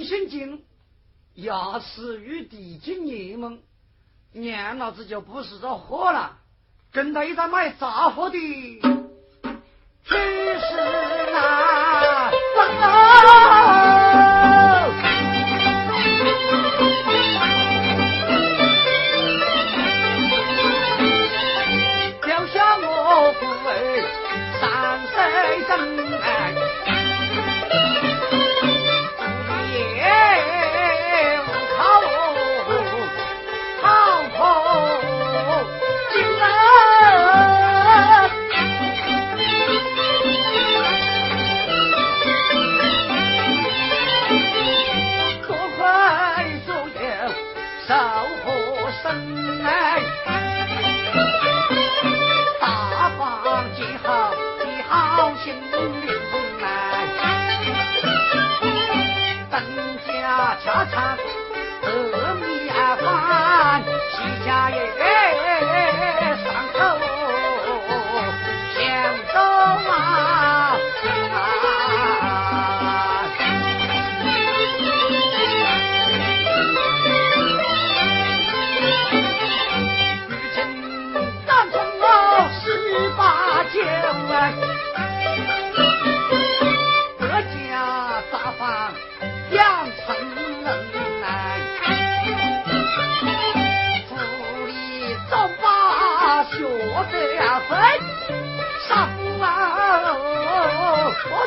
我老子本姓金，牙齿与地精联盟，娘老子就不是这货了，跟到一张卖杂货的。真是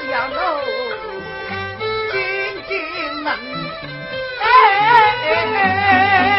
呀喽进进门。哎哎哎哎。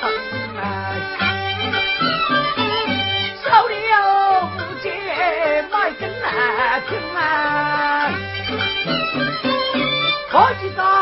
疼啊！不解，根听啊！好几道。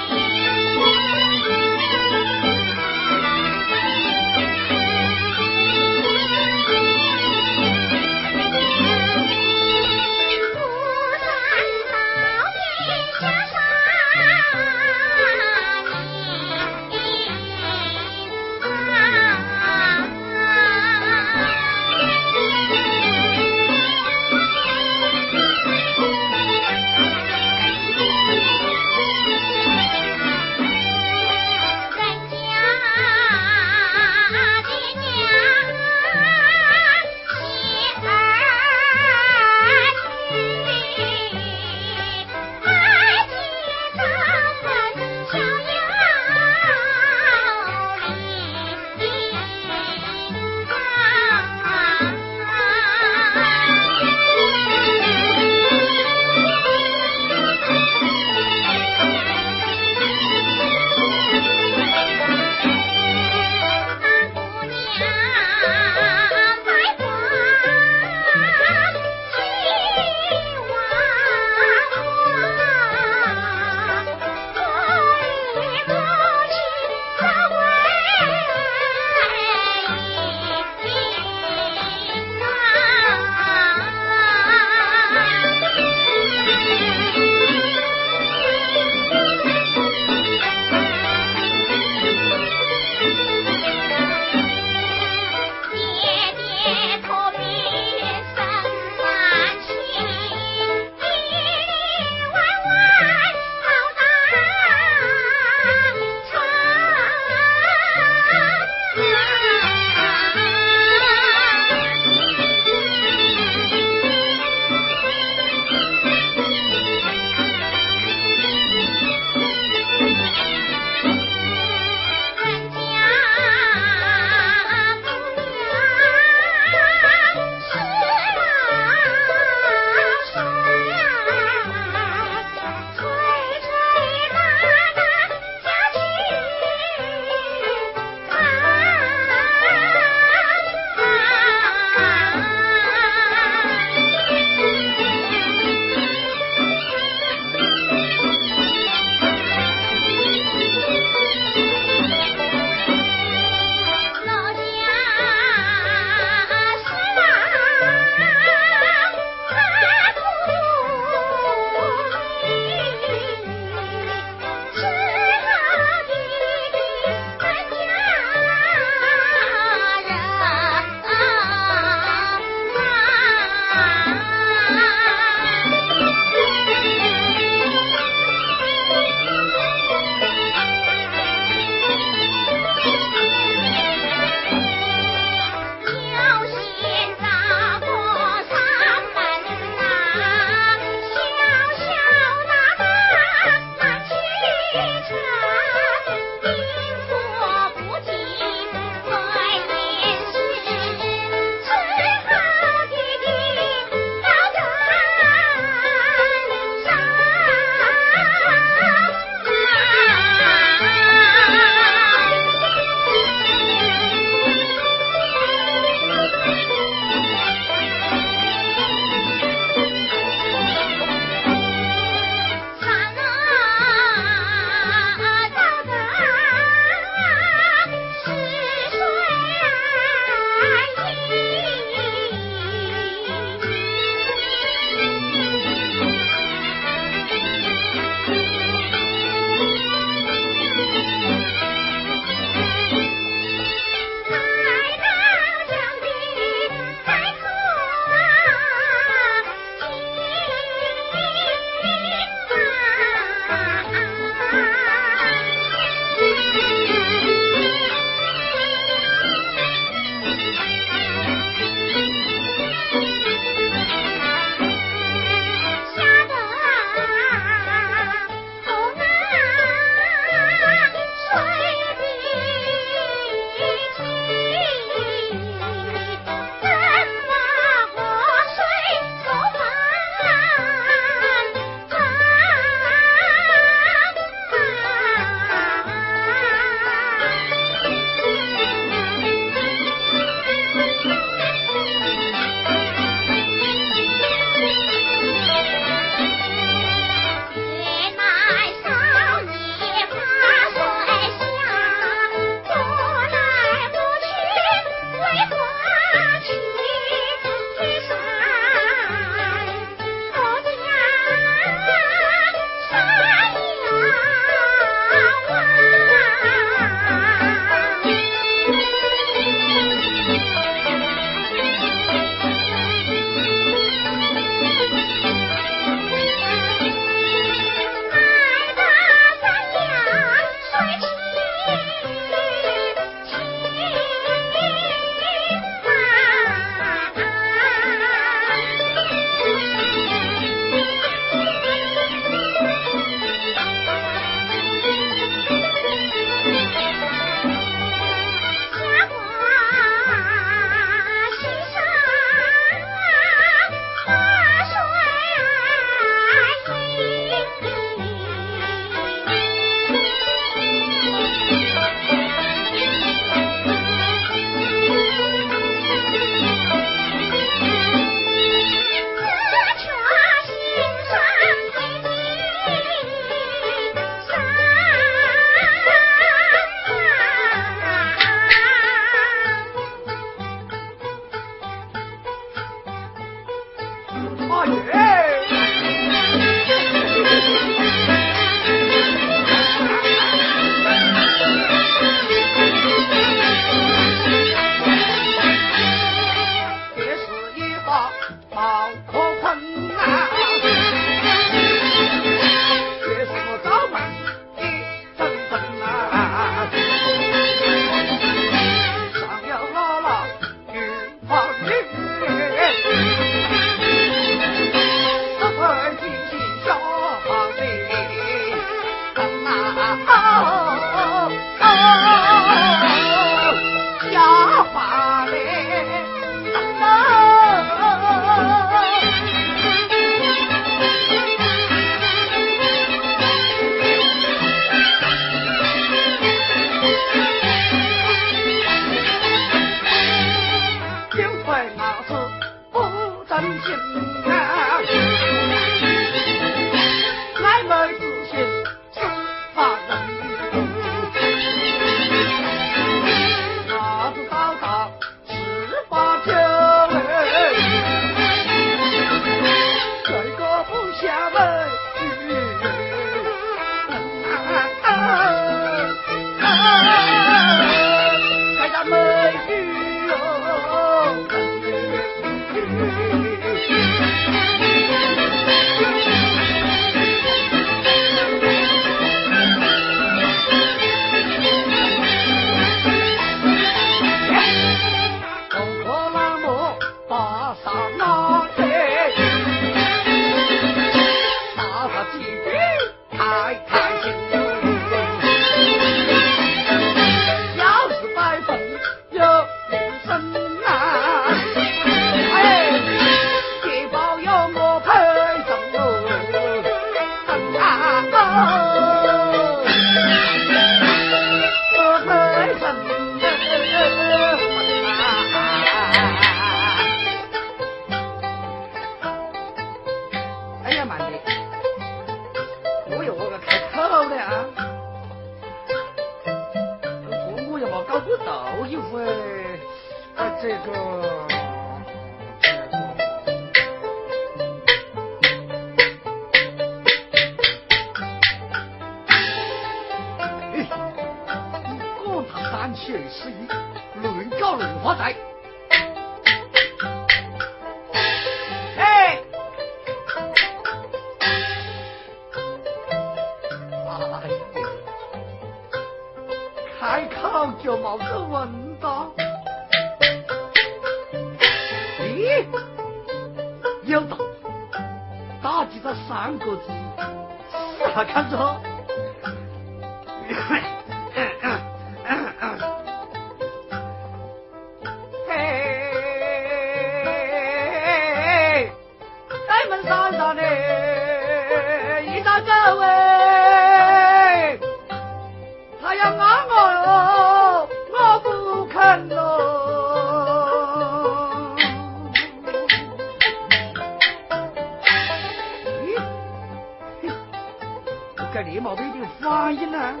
哎，你想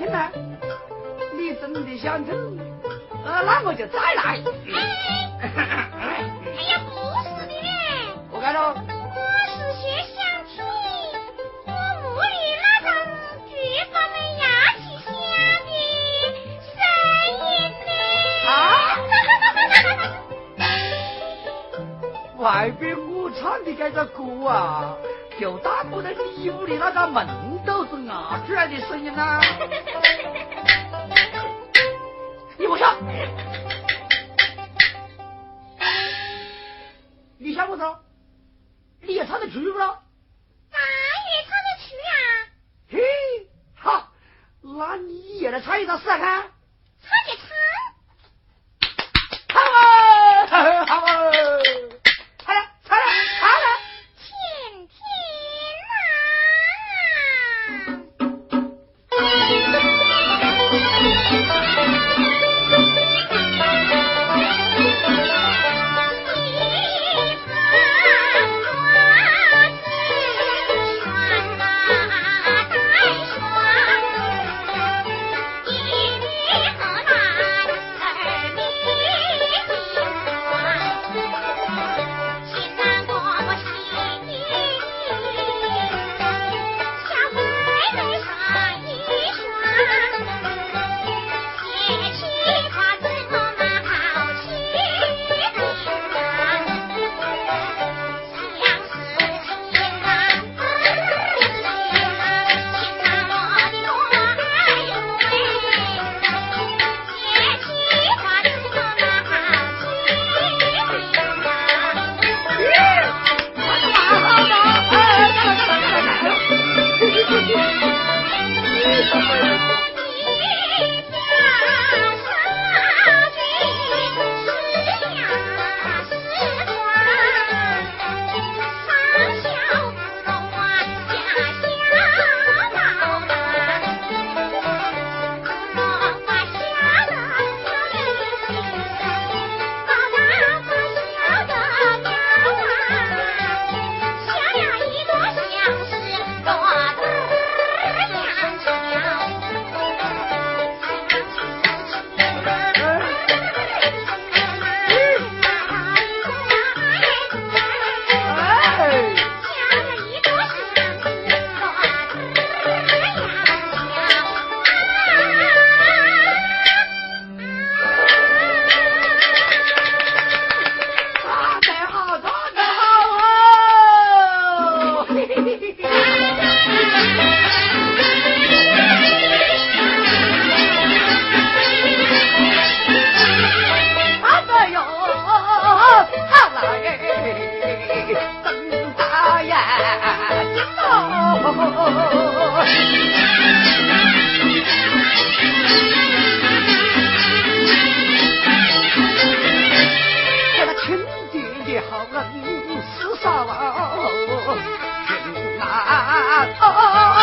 听呢？你真的想听？呃，那我就再来。哎呀，不是的嘞。我看到。我是先想听我屋里那张巨发的声音呢。啊！外边我唱的这个歌啊，就大不得你屋里那个门都是牙出来的声音啊。人死少啊难啊啊啊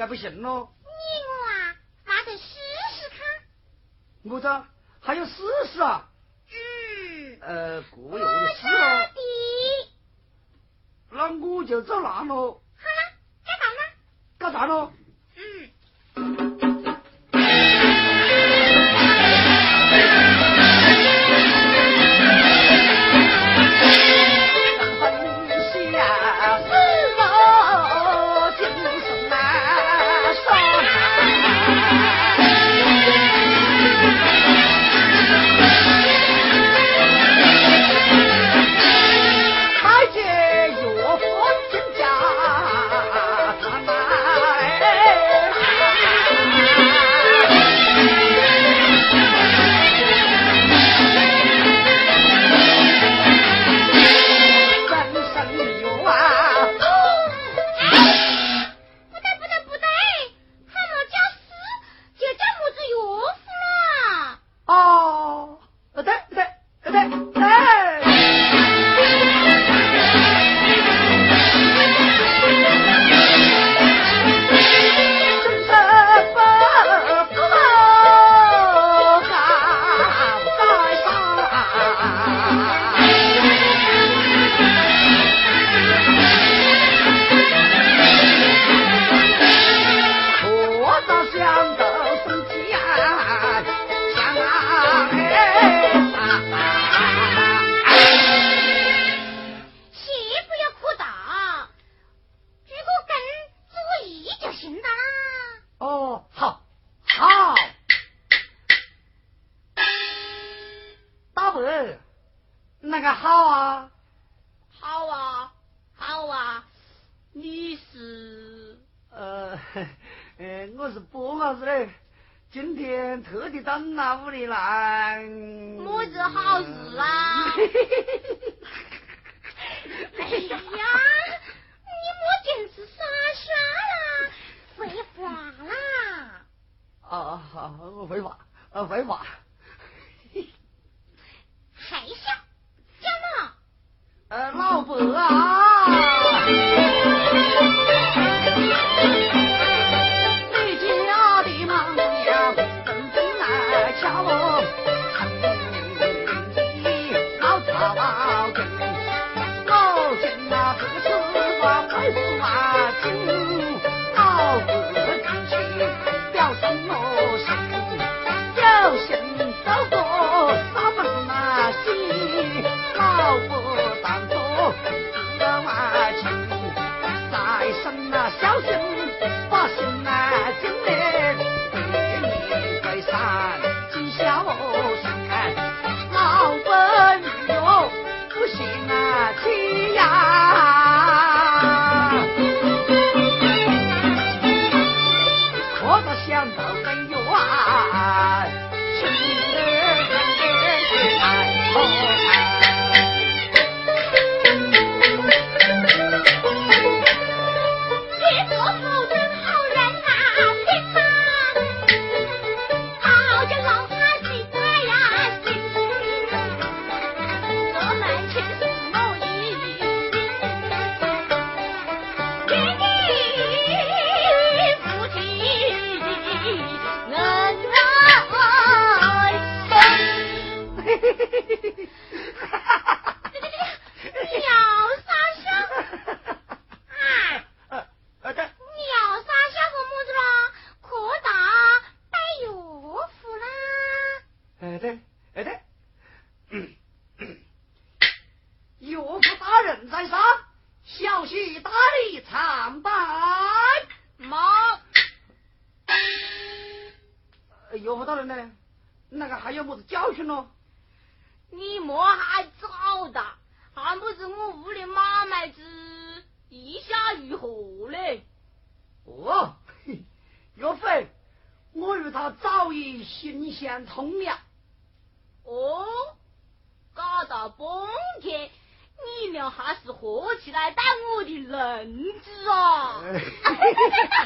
那不行喽！你我啊，还得试试看。我这还有试试啊。嗯。呃，过要试试哦。那我就走难喽。好了，干啥呢？干啥喽？特地到那屋里来。么子好事啊？哎呀，你莫净是傻傻啦，废话啦。啊，好，废话，啊，废话。还想讲嘛？呃，老伯啊。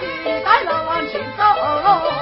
你带我往前走。